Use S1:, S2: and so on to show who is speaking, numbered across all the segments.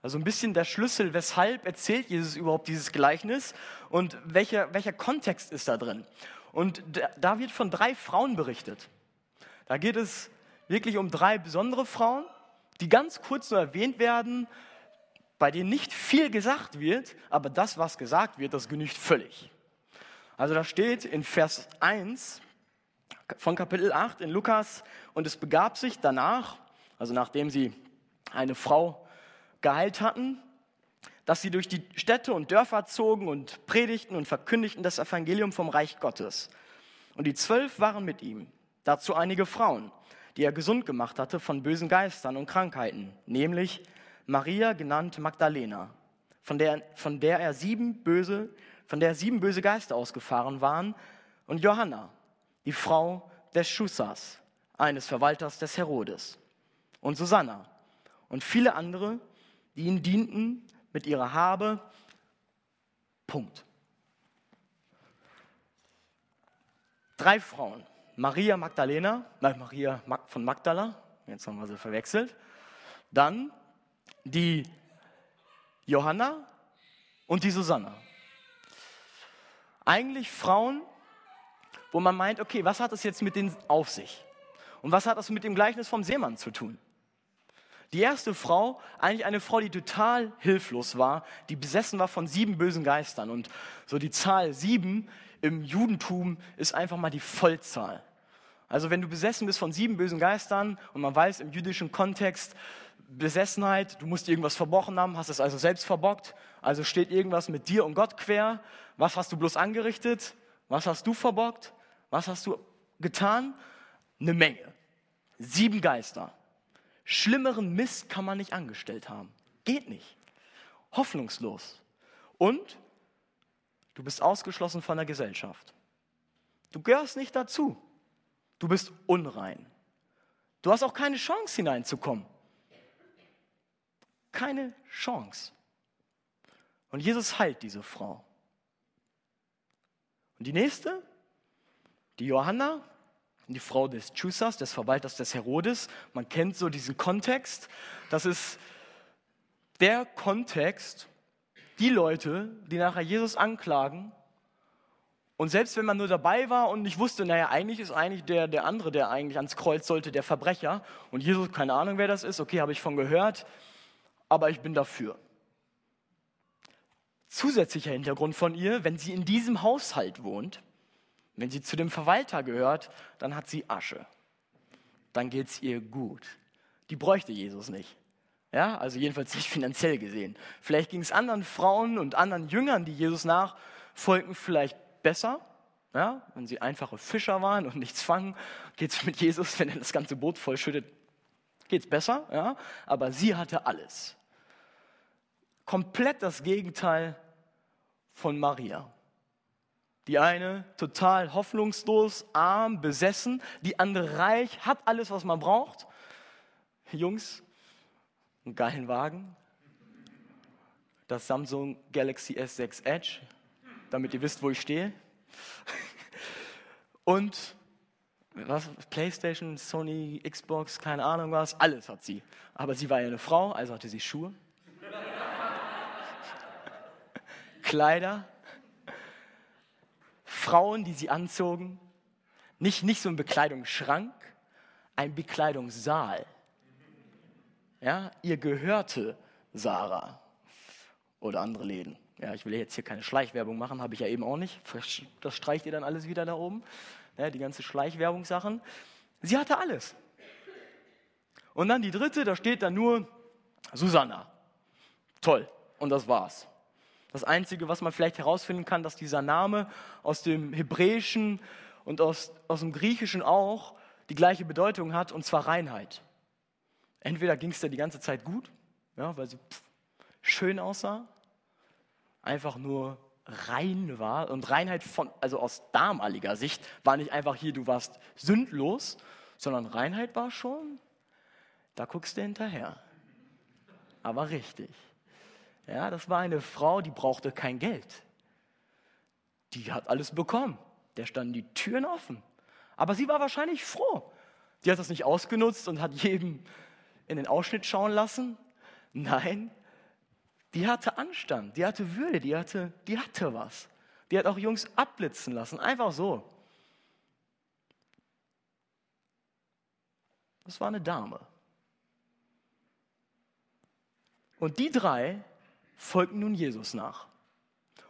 S1: Also ein bisschen der Schlüssel, weshalb erzählt Jesus überhaupt dieses Gleichnis und welcher, welcher Kontext ist da drin. Und da wird von drei Frauen berichtet. Da geht es wirklich um drei besondere Frauen, die ganz kurz nur erwähnt werden, bei denen nicht viel gesagt wird, aber das, was gesagt wird, das genügt völlig. Also da steht in Vers 1 von Kapitel 8 in Lukas, und es begab sich danach, also nachdem sie eine Frau geheilt hatten, dass sie durch die Städte und Dörfer zogen und predigten und verkündigten das Evangelium vom Reich Gottes. Und die zwölf waren mit ihm, dazu einige Frauen, die er gesund gemacht hatte von bösen Geistern und Krankheiten, nämlich Maria genannt Magdalena, von der, von der er sieben böse, von der sieben böse Geister ausgefahren waren, und Johanna, die Frau des Schusas, eines Verwalters des Herodes, und Susanna und viele andere, die ihnen dienten mit ihrer Habe. Punkt. Drei Frauen. Maria Magdalena, nein, Maria von Magdala, jetzt haben wir sie verwechselt. Dann die Johanna und die Susanna. Eigentlich Frauen, wo man meint, okay, was hat es jetzt mit denen auf sich? Und was hat das mit dem Gleichnis vom Seemann zu tun? Die erste Frau, eigentlich eine Frau, die total hilflos war, die besessen war von sieben bösen Geistern. Und so die Zahl sieben im Judentum ist einfach mal die Vollzahl. Also wenn du besessen bist von sieben bösen Geistern und man weiß im jüdischen Kontext, Besessenheit, du musst irgendwas verbrochen haben, hast es also selbst verbockt, also steht irgendwas mit dir und Gott quer. Was hast du bloß angerichtet? Was hast du verbockt? Was hast du getan? Eine Menge. Sieben Geister. Schlimmeren Mist kann man nicht angestellt haben. Geht nicht. Hoffnungslos. Und du bist ausgeschlossen von der Gesellschaft. Du gehörst nicht dazu. Du bist unrein. Du hast auch keine Chance hineinzukommen. Keine Chance. Und Jesus heilt diese Frau. Und die nächste, die Johanna, die Frau des Chusas, des Verwalters des Herodes. Man kennt so diesen Kontext. Das ist der Kontext, die Leute, die nachher Jesus anklagen. Und selbst wenn man nur dabei war und nicht wusste, naja, eigentlich ist eigentlich der, der andere, der eigentlich ans Kreuz sollte, der Verbrecher. Und Jesus, keine Ahnung, wer das ist, okay, habe ich von gehört, aber ich bin dafür. Zusätzlicher Hintergrund von ihr, wenn sie in diesem Haushalt wohnt, wenn sie zu dem Verwalter gehört, dann hat sie Asche. Dann geht es ihr gut. Die bräuchte Jesus nicht. Ja, also jedenfalls nicht finanziell gesehen. Vielleicht ging es anderen Frauen und anderen Jüngern, die Jesus nachfolgten, vielleicht besser. Ja, wenn sie einfache Fischer waren und nichts fangen, geht es mit Jesus, wenn er das ganze Boot vollschüttet, geht es besser. Ja? Aber sie hatte alles. Komplett das Gegenteil von Maria. Die eine total hoffnungslos, arm, besessen, die andere reich, hat alles, was man braucht. Jungs, einen geilen Wagen, das Samsung Galaxy S6 Edge, damit ihr wisst, wo ich stehe. Und was, PlayStation, Sony, Xbox, keine Ahnung was, alles hat sie. Aber sie war ja eine Frau, also hatte sie Schuhe, Kleider, Frauen, die sie anzogen. Nicht, nicht so ein Bekleidungsschrank, ein Bekleidungssaal. Ja, ihr gehörte Sarah oder andere Läden. Ja, ich will jetzt hier keine Schleichwerbung machen, habe ich ja eben auch nicht. Das streicht ihr dann alles wieder da oben. Ja, die ganze Schleichwerbungssachen. Sie hatte alles. Und dann die dritte, da steht dann nur Susanna. Toll. Und das war's. Das Einzige, was man vielleicht herausfinden kann, dass dieser Name aus dem Hebräischen und aus, aus dem Griechischen auch die gleiche Bedeutung hat, und zwar Reinheit. Entweder ging es dir die ganze Zeit gut, ja, weil sie pff, schön aussah, einfach nur rein war. Und Reinheit von, also aus damaliger Sicht war nicht einfach hier, du warst sündlos, sondern Reinheit war schon, da guckst du hinterher. Aber richtig. Ja, das war eine Frau, die brauchte kein Geld. Die hat alles bekommen. Der standen die Türen offen. Aber sie war wahrscheinlich froh. Sie hat das nicht ausgenutzt und hat jedem in den Ausschnitt schauen lassen. Nein, die hatte Anstand, die hatte Würde, die hatte, die hatte was. Die hat auch Jungs abblitzen lassen, einfach so. Das war eine Dame. Und die drei folgten nun Jesus nach.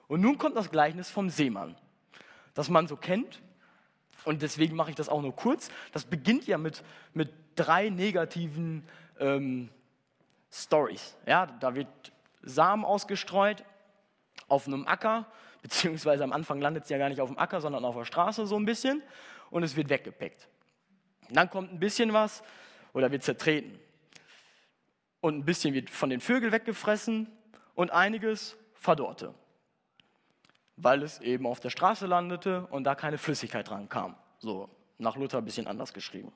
S1: Und nun kommt das Gleichnis vom Seemann, das man so kennt. Und deswegen mache ich das auch nur kurz. Das beginnt ja mit, mit drei negativen ähm, Stories. Ja, da wird Samen ausgestreut auf einem Acker, beziehungsweise am Anfang landet es ja gar nicht auf dem Acker, sondern auf der Straße so ein bisschen und es wird weggepickt. dann kommt ein bisschen was oder wird zertreten. Und ein bisschen wird von den Vögeln weggefressen und einiges verdorrte, weil es eben auf der Straße landete und da keine Flüssigkeit dran kam. So, nach Luther ein bisschen anders geschrieben.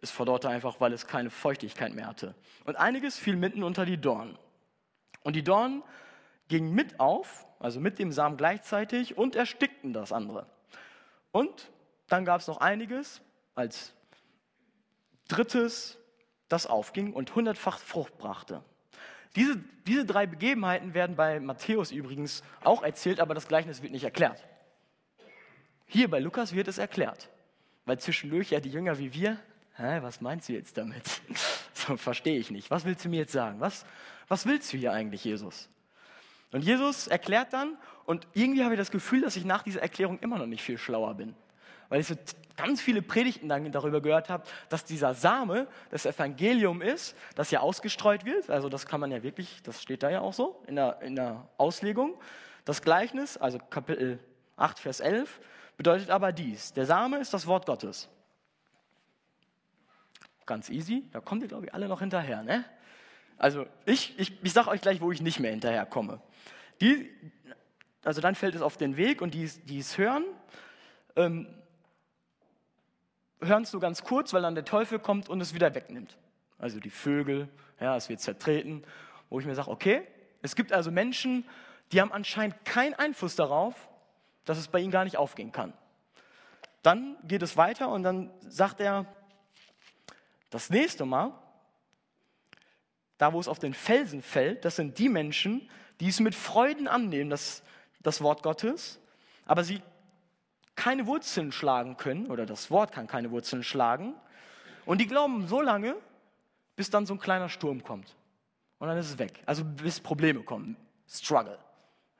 S1: Es verdorrte einfach, weil es keine Feuchtigkeit mehr hatte. Und einiges fiel mitten unter die Dornen. Und die Dornen gingen mit auf, also mit dem Samen gleichzeitig, und erstickten das andere. Und dann gab es noch einiges als drittes, das aufging und hundertfach Frucht brachte. Diese, diese drei Begebenheiten werden bei Matthäus übrigens auch erzählt, aber das Gleichnis wird nicht erklärt. Hier bei Lukas wird es erklärt, weil zwischendurch ja die Jünger wie wir Hä, was meinst du jetzt damit? So verstehe ich nicht. Was willst du mir jetzt sagen? Was, was willst du hier eigentlich, Jesus? Und Jesus erklärt dann, und irgendwie habe ich das Gefühl, dass ich nach dieser Erklärung immer noch nicht viel schlauer bin. Weil ich so ganz viele Predigten dann darüber gehört habe, dass dieser Same das Evangelium ist, das ja ausgestreut wird. Also das kann man ja wirklich, das steht da ja auch so in der, in der Auslegung. Das Gleichnis, also Kapitel 8, Vers 11, bedeutet aber dies. Der Same ist das Wort Gottes. Ganz easy, da kommt ihr, glaube ich, alle noch hinterher. Ne? Also ich, ich, ich sage euch gleich, wo ich nicht mehr hinterherkomme. Die, also dann fällt es auf den Weg und die, die es hören, ähm, hören es nur ganz kurz, weil dann der Teufel kommt und es wieder wegnimmt. Also die Vögel, ja, es wird zertreten, wo ich mir sage, okay, es gibt also Menschen, die haben anscheinend keinen Einfluss darauf, dass es bei ihnen gar nicht aufgehen kann. Dann geht es weiter und dann sagt er, das nächste Mal, da wo es auf den Felsen fällt, das sind die Menschen, die es mit Freuden annehmen, das, das Wort Gottes, aber sie keine Wurzeln schlagen können, oder das Wort kann keine Wurzeln schlagen, und die glauben so lange, bis dann so ein kleiner Sturm kommt. Und dann ist es weg. Also bis Probleme kommen. Struggle.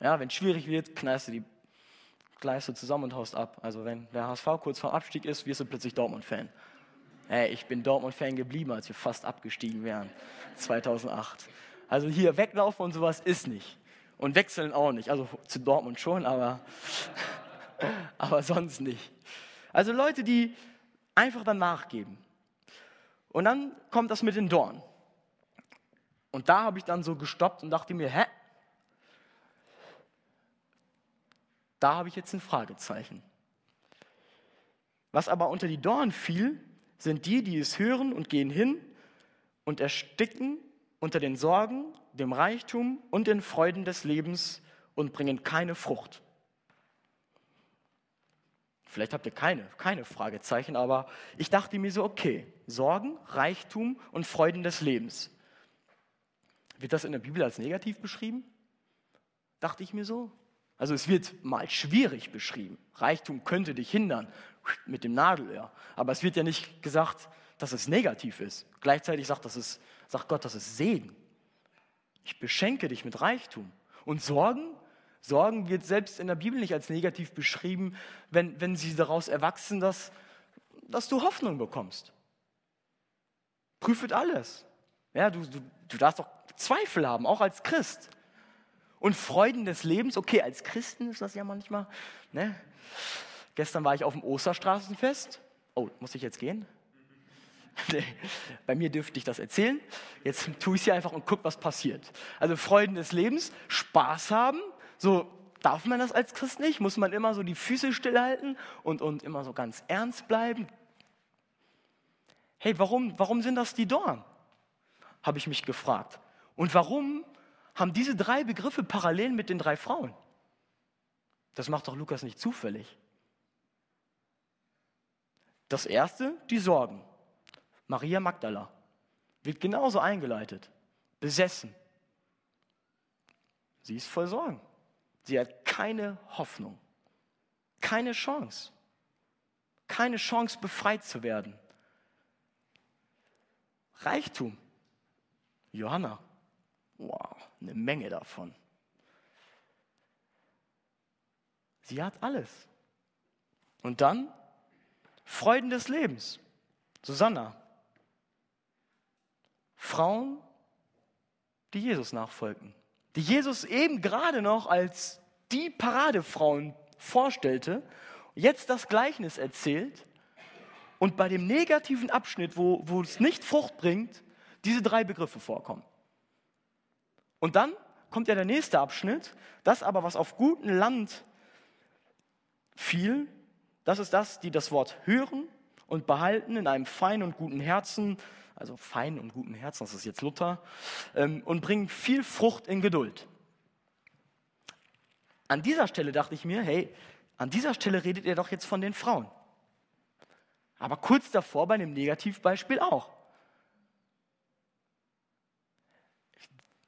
S1: Ja, wenn es schwierig wird, knallst du die Gleise zusammen und haust ab. Also wenn der HSV kurz vor Abstieg ist, wirst du plötzlich Dortmund-Fan. Hey, ich bin Dortmund-Fan geblieben, als wir fast abgestiegen wären, 2008. Also hier weglaufen und sowas ist nicht. Und wechseln auch nicht. Also zu Dortmund schon, aber, aber sonst nicht. Also Leute, die einfach dann nachgeben. Und dann kommt das mit den Dornen. Und da habe ich dann so gestoppt und dachte mir, hä? Da habe ich jetzt ein Fragezeichen. Was aber unter die Dornen fiel, sind die, die es hören und gehen hin und ersticken unter den Sorgen, dem Reichtum und den Freuden des Lebens und bringen keine Frucht. Vielleicht habt ihr keine, keine Fragezeichen, aber ich dachte mir so, okay, Sorgen, Reichtum und Freuden des Lebens. Wird das in der Bibel als negativ beschrieben? Dachte ich mir so. Also es wird mal schwierig beschrieben. Reichtum könnte dich hindern mit dem Nadelöhr. Aber es wird ja nicht gesagt, dass es negativ ist. Gleichzeitig sagt, das ist, sagt Gott, das ist Segen. Ich beschenke dich mit Reichtum. Und Sorgen? Sorgen wird selbst in der Bibel nicht als negativ beschrieben, wenn, wenn sie daraus erwachsen, dass, dass du Hoffnung bekommst. Prüfet alles. Ja, du, du, du darfst doch Zweifel haben, auch als Christ und Freuden des Lebens. Okay, als Christen ist das ja manchmal. Ne? Gestern war ich auf dem Osterstraßenfest. Oh, muss ich jetzt gehen? Bei mir dürfte ich das erzählen. Jetzt tue ich es hier einfach und guck, was passiert. Also Freuden des Lebens, Spaß haben. So darf man das als Christ nicht? Muss man immer so die Füße stillhalten und, und immer so ganz ernst bleiben? Hey, warum, warum sind das die Dorn? Habe ich mich gefragt. Und warum haben diese drei Begriffe Parallelen mit den drei Frauen. Das macht doch Lukas nicht zufällig. Das erste, die Sorgen. Maria Magdala wird genauso eingeleitet, besessen. sie ist voll Sorgen. Sie hat keine Hoffnung, keine Chance, keine Chance befreit zu werden. Reichtum. Johanna, wow, eine Menge davon. Sie hat alles. Und dann Freuden des Lebens. Susanna. Frauen, die Jesus nachfolgten. Die Jesus eben gerade noch als die Paradefrauen vorstellte, jetzt das Gleichnis erzählt und bei dem negativen Abschnitt, wo, wo es nicht Frucht bringt, diese drei Begriffe vorkommen. Und dann kommt ja der nächste Abschnitt, das aber, was auf gutem Land fiel, das ist das, die das Wort hören und behalten in einem feinen und guten Herzen, also fein und guten Herzen, das ist jetzt Luther, ähm, und bringen viel Frucht in Geduld. An dieser Stelle dachte ich mir, hey, an dieser Stelle redet ihr doch jetzt von den Frauen. Aber kurz davor bei einem Negativbeispiel auch.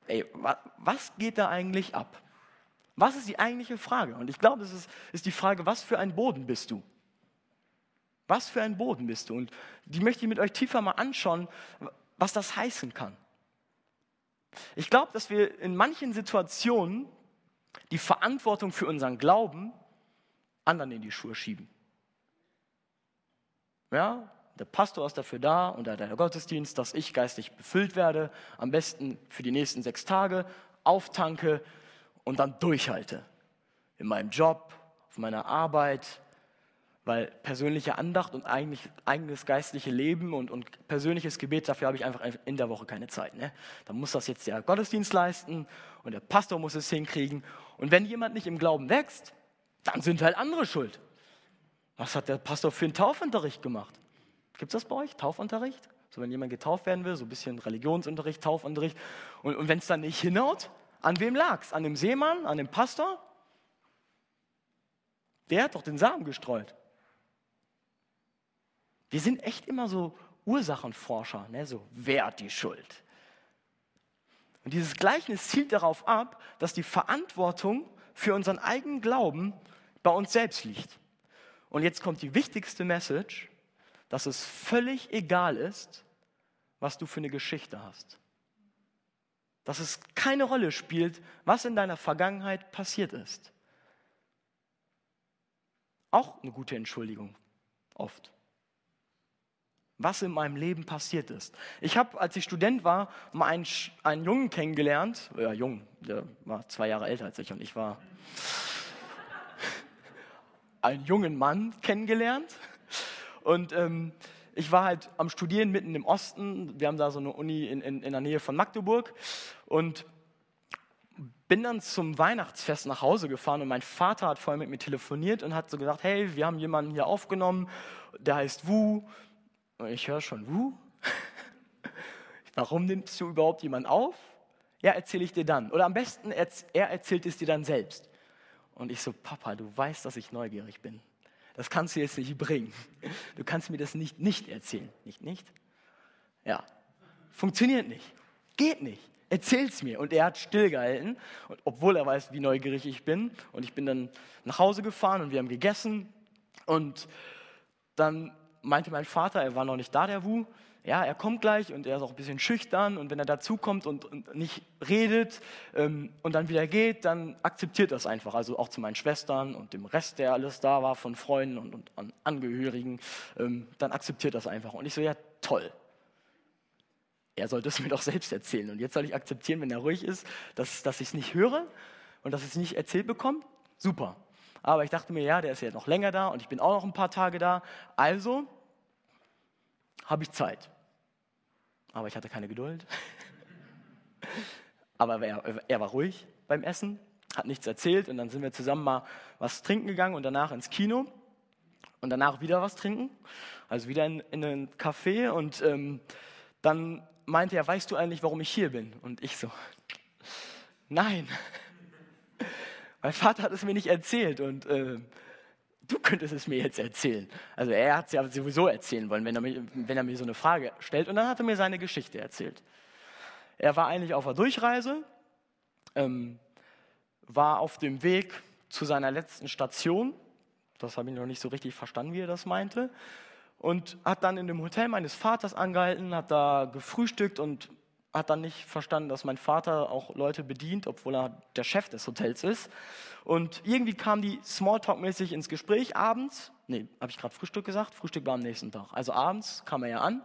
S1: Ey, was geht da eigentlich ab? Was ist die eigentliche Frage? Und ich glaube, es ist, ist die Frage, was für ein Boden bist du? Was für ein Boden bist du? Und die möchte ich mit euch tiefer mal anschauen, was das heißen kann. Ich glaube, dass wir in manchen Situationen die Verantwortung für unseren Glauben anderen in die Schuhe schieben. Ja, der Pastor ist dafür da und der Gottesdienst, dass ich geistig befüllt werde, am besten für die nächsten sechs Tage, auftanke und dann durchhalte. In meinem Job, auf meiner Arbeit, weil persönliche Andacht und eigentlich, eigenes geistliche Leben und, und persönliches Gebet, dafür habe ich einfach in der Woche keine Zeit. Ne? Da muss das jetzt der Gottesdienst leisten und der Pastor muss es hinkriegen. Und wenn jemand nicht im Glauben wächst, dann sind halt andere schuld. Was hat der Pastor für einen Taufunterricht gemacht? Gibt es das bei euch? Taufunterricht? So, wenn jemand getauft werden will, so ein bisschen Religionsunterricht, Taufunterricht. Und, und wenn es dann nicht hinhaut, an wem lag es? An dem Seemann? An dem Pastor? Der hat doch den Samen gestreut. Wir sind echt immer so Ursachenforscher, ne? so wer hat die Schuld? Und dieses Gleichnis zielt darauf ab, dass die Verantwortung für unseren eigenen Glauben bei uns selbst liegt. Und jetzt kommt die wichtigste Message, dass es völlig egal ist, was du für eine Geschichte hast. Dass es keine Rolle spielt, was in deiner Vergangenheit passiert ist. Auch eine gute Entschuldigung, oft was in meinem Leben passiert ist. Ich habe, als ich Student war, mal einen, einen Jungen kennengelernt, ja, jung, der war zwei Jahre älter als ich und ich war einen jungen Mann kennengelernt. Und ähm, ich war halt am Studieren mitten im Osten. Wir haben da so eine Uni in, in, in der Nähe von Magdeburg. Und bin dann zum Weihnachtsfest nach Hause gefahren und mein Vater hat vorher mit mir telefoniert und hat so gesagt, hey, wir haben jemanden hier aufgenommen, der heißt Wu, und ich höre schon, Wuh? Warum nimmst du überhaupt jemanden auf? Ja, erzähle ich dir dann. Oder am besten, er erzählt es dir dann selbst. Und ich so, Papa, du weißt, dass ich neugierig bin. Das kannst du jetzt nicht bringen. Du kannst mir das nicht nicht erzählen. Nicht, nicht? Ja. Funktioniert nicht. Geht nicht. Erzähl's mir. Und er hat stillgehalten, obwohl er weiß, wie neugierig ich bin. Und ich bin dann nach Hause gefahren und wir haben gegessen. Und dann meinte mein Vater, er war noch nicht da, der Wu, ja, er kommt gleich und er ist auch ein bisschen schüchtern und wenn er dazukommt und, nicht redet ähm, und dann wieder geht, dann akzeptiert das einfach. Also auch zu meinen Schwestern und dem Rest, der alles da war, von Freunden und, und an Angehörigen, ähm, dann akzeptiert das einfach. Und ich so, ja, toll. Er sollte es mir doch selbst erzählen. Und jetzt soll ich akzeptieren, wenn er ruhig ist, dass, dass ich es nicht höre und dass ich es nicht erzählt bekomme? Super. Aber ich dachte mir, ja, der ist ja noch länger da und ich bin auch noch ein paar Tage da. Also habe ich Zeit. Aber ich hatte keine Geduld. Aber er, er, war ruhig beim Essen, hat nichts erzählt und dann sind wir zusammen mal was trinken gegangen und danach ins Kino und danach wieder was trinken. Also wieder in, in einen Café und ähm, dann meinte er, weißt du eigentlich, warum ich hier bin? Und ich so, nein. Mein Vater hat es mir nicht erzählt und äh, du könntest es mir jetzt erzählen. Also er hat es ja sowieso erzählen wollen, wenn er, mir, wenn er mir so eine Frage stellt. Und dann hat er mir seine Geschichte erzählt. Er war eigentlich auf einer Durchreise, ähm, war auf dem Weg zu seiner letzten Station. Das habe ich noch nicht so richtig verstanden, wie er das meinte. Und hat dann in dem Hotel meines Vaters angehalten, hat da gefrühstückt und hat dann nicht verstanden, dass mein Vater auch Leute bedient, obwohl er der Chef des Hotels ist. Und irgendwie kam die Smalltalk-mäßig ins Gespräch abends. Nee, habe ich gerade Frühstück gesagt? Frühstück war am nächsten Tag. Also abends kam er ja an,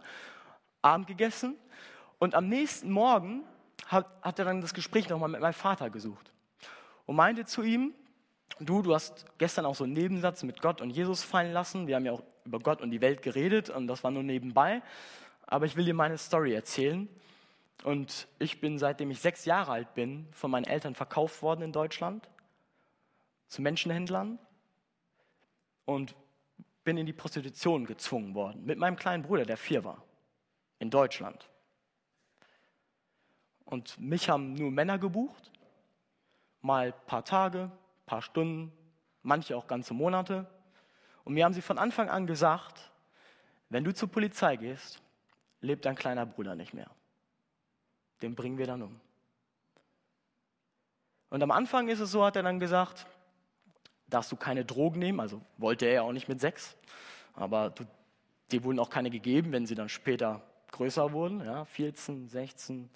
S1: Abend gegessen. Und am nächsten Morgen hat, hat er dann das Gespräch nochmal mit meinem Vater gesucht. Und meinte zu ihm, du, du hast gestern auch so einen Nebensatz mit Gott und Jesus fallen lassen. Wir haben ja auch über Gott und die Welt geredet und das war nur nebenbei. Aber ich will dir meine Story erzählen. Und ich bin, seitdem ich sechs Jahre alt bin, von meinen Eltern verkauft worden in Deutschland zu Menschenhändlern und bin in die Prostitution gezwungen worden mit meinem kleinen Bruder, der vier war, in Deutschland. Und mich haben nur Männer gebucht, mal ein paar Tage, ein paar Stunden, manche auch ganze Monate. Und mir haben sie von Anfang an gesagt, wenn du zur Polizei gehst, lebt dein kleiner Bruder nicht mehr den bringen wir dann um. Und am Anfang ist es so, hat er dann gesagt, darfst du keine Drogen nehmen, also wollte er ja auch nicht mit sechs, aber du, die wurden auch keine gegeben, wenn sie dann später größer wurden, ja, 14, 16.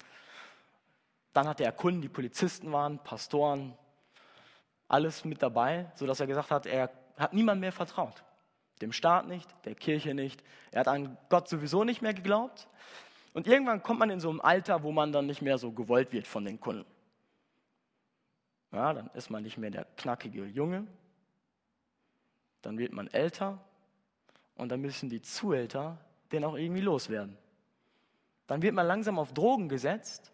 S1: Dann hat er Kunden, die Polizisten waren, Pastoren, alles mit dabei, sodass er gesagt hat, er hat niemand mehr vertraut. Dem Staat nicht, der Kirche nicht. Er hat an Gott sowieso nicht mehr geglaubt. Und irgendwann kommt man in so ein Alter, wo man dann nicht mehr so gewollt wird von den Kunden. Ja, dann ist man nicht mehr der knackige Junge. Dann wird man älter und dann müssen die Zuhälter den auch irgendwie loswerden. Dann wird man langsam auf Drogen gesetzt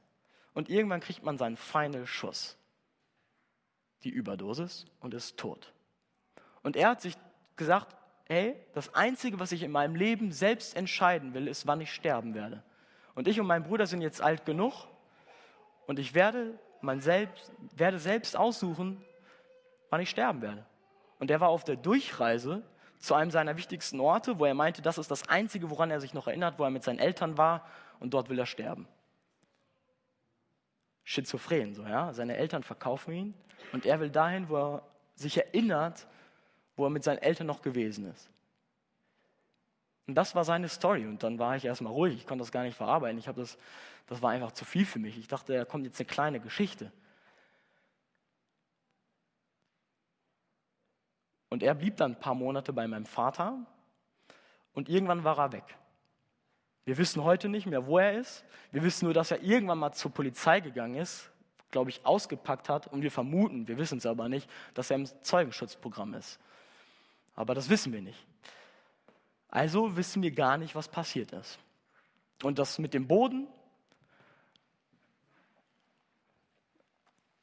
S1: und irgendwann kriegt man seinen Final Schuss. Die Überdosis und ist tot. Und er hat sich gesagt, hey, das Einzige, was ich in meinem Leben selbst entscheiden will, ist, wann ich sterben werde. Und ich und mein Bruder sind jetzt alt genug und ich werde, mein selbst, werde selbst aussuchen, wann ich sterben werde. Und er war auf der Durchreise zu einem seiner wichtigsten Orte, wo er meinte, das ist das Einzige, woran er sich noch erinnert, wo er mit seinen Eltern war und dort will er sterben. Schizophren, so, ja. Seine Eltern verkaufen ihn und er will dahin, wo er sich erinnert, wo er mit seinen Eltern noch gewesen ist. Und das war seine Story. Und dann war ich erstmal ruhig. Ich konnte das gar nicht verarbeiten. Ich das, das war einfach zu viel für mich. Ich dachte, da kommt jetzt eine kleine Geschichte. Und er blieb dann ein paar Monate bei meinem Vater. Und irgendwann war er weg. Wir wissen heute nicht mehr, wo er ist. Wir wissen nur, dass er irgendwann mal zur Polizei gegangen ist, glaube ich, ausgepackt hat. Und wir vermuten, wir wissen es aber nicht, dass er im Zeugenschutzprogramm ist. Aber das wissen wir nicht. Also wissen wir gar nicht, was passiert ist. Und das mit dem Boden,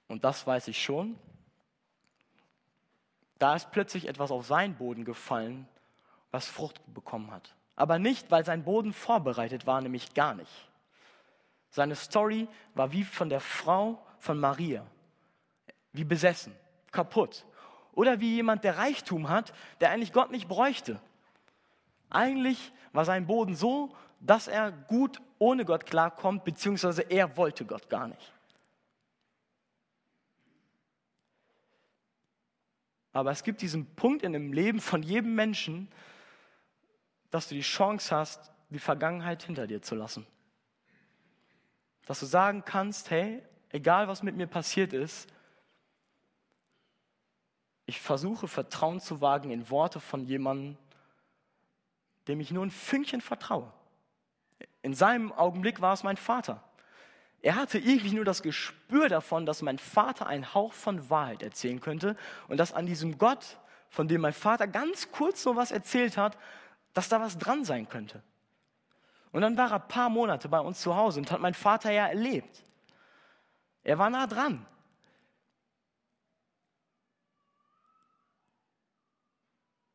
S1: und das weiß ich schon, da ist plötzlich etwas auf seinen Boden gefallen, was Frucht bekommen hat. Aber nicht, weil sein Boden vorbereitet war, nämlich gar nicht. Seine Story war wie von der Frau von Maria, wie besessen, kaputt. Oder wie jemand, der Reichtum hat, der eigentlich Gott nicht bräuchte. Eigentlich war sein Boden so, dass er gut ohne Gott klarkommt, beziehungsweise er wollte Gott gar nicht. Aber es gibt diesen Punkt in dem Leben von jedem Menschen, dass du die Chance hast, die Vergangenheit hinter dir zu lassen. Dass du sagen kannst, hey, egal was mit mir passiert ist, ich versuche Vertrauen zu wagen in Worte von jemandem, dem ich nur ein Fünkchen vertraue. In seinem Augenblick war es mein Vater. Er hatte irgendwie nur das Gespür davon, dass mein Vater einen Hauch von Wahrheit erzählen könnte und dass an diesem Gott, von dem mein Vater ganz kurz so was erzählt hat, dass da was dran sein könnte. Und dann war er ein paar Monate bei uns zu Hause und hat mein Vater ja erlebt. Er war nah dran.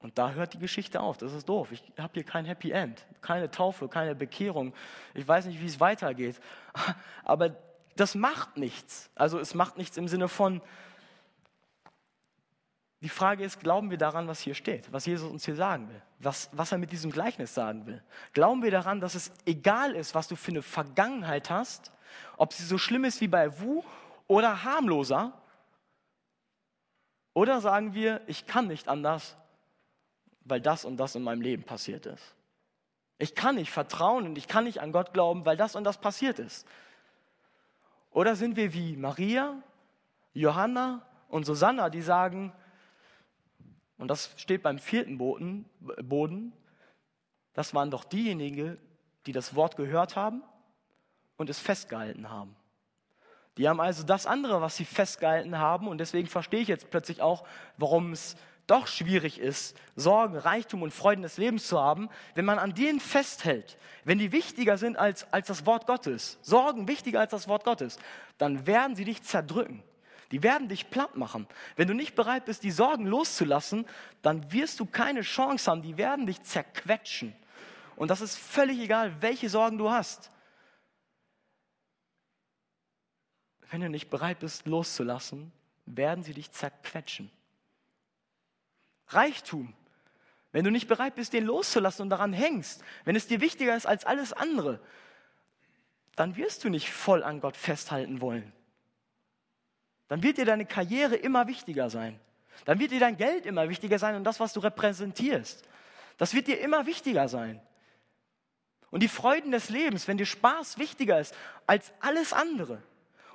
S1: Und da hört die Geschichte auf. Das ist doof. Ich habe hier kein Happy End, keine Taufe, keine Bekehrung. Ich weiß nicht, wie es weitergeht. Aber das macht nichts. Also es macht nichts im Sinne von, die Frage ist, glauben wir daran, was hier steht, was Jesus uns hier sagen will, was, was er mit diesem Gleichnis sagen will? Glauben wir daran, dass es egal ist, was du für eine Vergangenheit hast, ob sie so schlimm ist wie bei Wu oder harmloser, Oder sagen wir, ich kann nicht anders, weil das und das in meinem Leben passiert ist. Ich kann nicht vertrauen und ich kann nicht an Gott glauben, weil das und das passiert ist. Oder sind wir wie Maria, Johanna und Susanna, die sagen, und das steht beim vierten Boden, das waren doch diejenigen, die das Wort gehört haben und es festgehalten haben. Die haben also das andere, was sie festgehalten haben, und deswegen verstehe ich jetzt plötzlich auch, warum es doch schwierig ist, Sorgen, Reichtum und Freuden des Lebens zu haben, wenn man an denen festhält, wenn die wichtiger sind als, als das Wort Gottes, Sorgen wichtiger als das Wort Gottes, dann werden sie dich zerdrücken. Die werden dich platt machen. Wenn du nicht bereit bist, die Sorgen loszulassen, dann wirst du keine Chance haben. Die werden dich zerquetschen. Und das ist völlig egal, welche Sorgen du hast. Wenn du nicht bereit bist, loszulassen, werden sie dich zerquetschen. Reichtum. Wenn du nicht bereit bist, den loszulassen und daran hängst, wenn es dir wichtiger ist als alles andere, dann wirst du nicht voll an Gott festhalten wollen. Dann wird dir deine Karriere immer wichtiger sein. Dann wird dir dein Geld immer wichtiger sein und das, was du repräsentierst. Das wird dir immer wichtiger sein. Und die Freuden des Lebens, wenn dir Spaß wichtiger ist als alles andere,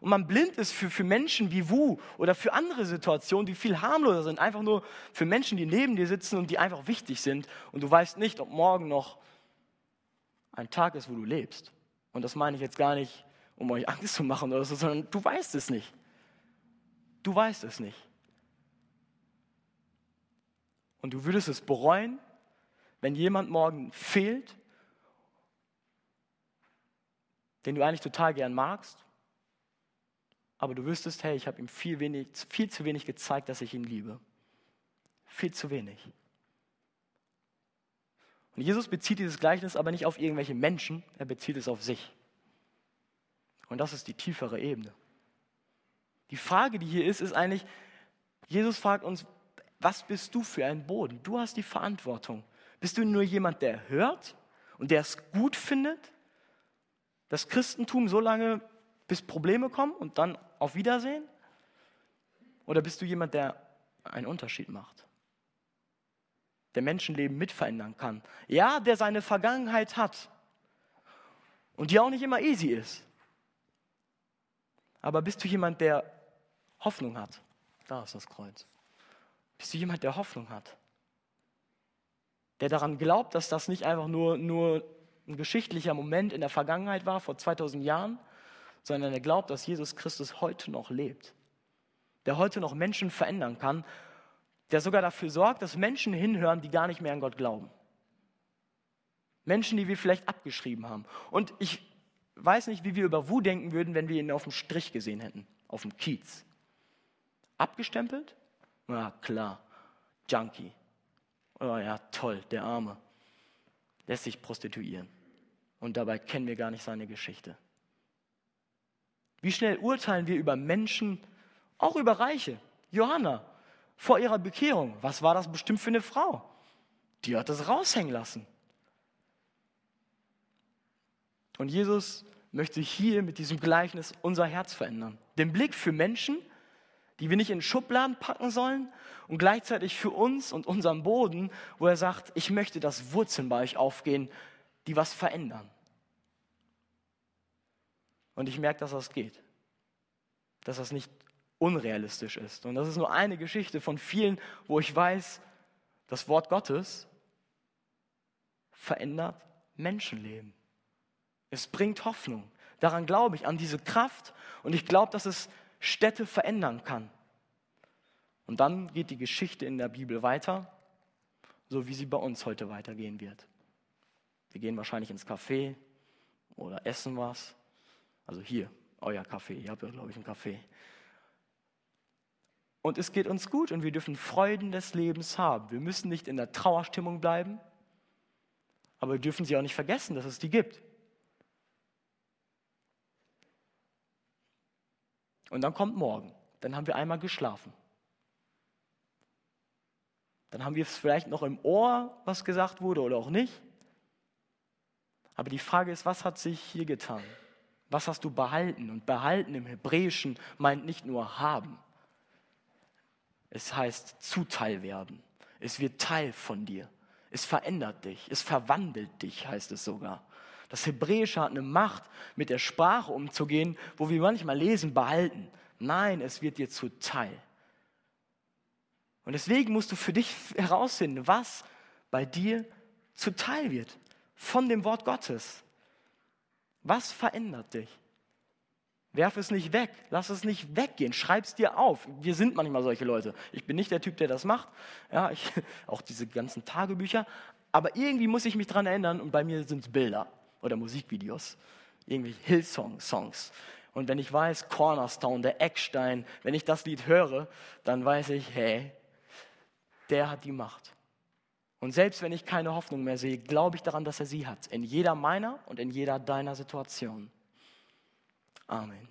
S1: und man blind ist für, für Menschen wie Wu oder für andere Situationen, die viel harmloser sind, einfach nur für Menschen, die neben dir sitzen und die einfach wichtig sind und du weißt nicht, ob morgen noch ein Tag ist, wo du lebst. Und das meine ich jetzt gar nicht, um euch Angst zu machen oder so, sondern du weißt es nicht. Du weißt es nicht. Und du würdest es bereuen, wenn jemand morgen fehlt, den du eigentlich total gern magst, aber du wüsstest, hey, ich habe ihm viel, wenig, viel zu wenig gezeigt, dass ich ihn liebe. Viel zu wenig. Und Jesus bezieht dieses Gleichnis aber nicht auf irgendwelche Menschen, er bezieht es auf sich. Und das ist die tiefere Ebene. Die Frage, die hier ist, ist eigentlich, Jesus fragt uns, was bist du für ein Boden? Du hast die Verantwortung. Bist du nur jemand, der hört und der es gut findet? Das Christentum so lange bis Probleme kommen und dann auf Wiedersehen? Oder bist du jemand, der einen Unterschied macht? Der Menschenleben mitverändern kann. Ja, der seine Vergangenheit hat und die auch nicht immer easy ist. Aber bist du jemand, der Hoffnung hat? Da ist das Kreuz. Bist du jemand, der Hoffnung hat? Der daran glaubt, dass das nicht einfach nur, nur ein geschichtlicher Moment in der Vergangenheit war, vor 2000 Jahren, sondern er glaubt, dass Jesus Christus heute noch lebt, der heute noch Menschen verändern kann, der sogar dafür sorgt, dass Menschen hinhören, die gar nicht mehr an Gott glauben. Menschen, die wir vielleicht abgeschrieben haben. Und ich weiß nicht, wie wir über Wu denken würden, wenn wir ihn auf dem Strich gesehen hätten, auf dem Kiez. Abgestempelt? Na klar, Junkie. Oh ja, toll, der Arme. Lässt sich prostituieren. Und dabei kennen wir gar nicht seine Geschichte. Wie schnell urteilen wir über Menschen, auch über Reiche? Johanna, vor ihrer Bekehrung, was war das bestimmt für eine Frau? Die hat das raushängen lassen. Und Jesus möchte hier mit diesem Gleichnis unser Herz verändern. Den Blick für Menschen, die wir nicht in Schubladen packen sollen und gleichzeitig für uns und unseren Boden, wo er sagt, ich möchte, dass Wurzeln bei euch aufgehen, die was verändern. Und ich merke, dass das geht. Dass das nicht unrealistisch ist. Und das ist nur eine Geschichte von vielen, wo ich weiß, das Wort Gottes verändert Menschenleben. Es bringt Hoffnung. Daran glaube ich, an diese Kraft. Und ich glaube, dass es Städte verändern kann. Und dann geht die Geschichte in der Bibel weiter, so wie sie bei uns heute weitergehen wird. Wir gehen wahrscheinlich ins Café oder essen was also hier, euer Kaffee. Ihr habt ja, glaube ich, einen Kaffee. Und es geht uns gut und wir dürfen Freuden des Lebens haben. Wir müssen nicht in der Trauerstimmung bleiben, aber wir dürfen sie auch nicht vergessen, dass es die gibt. Und dann kommt morgen. Dann haben wir einmal geschlafen. Dann haben wir es vielleicht noch im Ohr, was gesagt wurde oder auch nicht. Aber die Frage ist, was hat sich hier getan? Was hast du behalten? Und behalten im Hebräischen meint nicht nur haben. Es heißt zuteil werden. Es wird Teil von dir. Es verändert dich. Es verwandelt dich, heißt es sogar. Das Hebräische hat eine Macht, mit der Sprache umzugehen, wo wir manchmal lesen, behalten. Nein, es wird dir zuteil. Und deswegen musst du für dich herausfinden, was bei dir zuteil wird von dem Wort Gottes. Was verändert dich? Werf es nicht weg, lass es nicht weggehen, schreib es dir auf. Wir sind manchmal solche Leute. Ich bin nicht der Typ, der das macht. Ja, ich, auch diese ganzen Tagebücher. Aber irgendwie muss ich mich daran erinnern und bei mir sind es Bilder oder Musikvideos. Irgendwie Hillsong-Songs. Und wenn ich weiß, Cornerstone, der Eckstein, wenn ich das Lied höre, dann weiß ich, hey, der hat die Macht. Und selbst wenn ich keine Hoffnung mehr sehe, glaube ich daran, dass er sie hat. In jeder meiner und in jeder deiner Situation. Amen.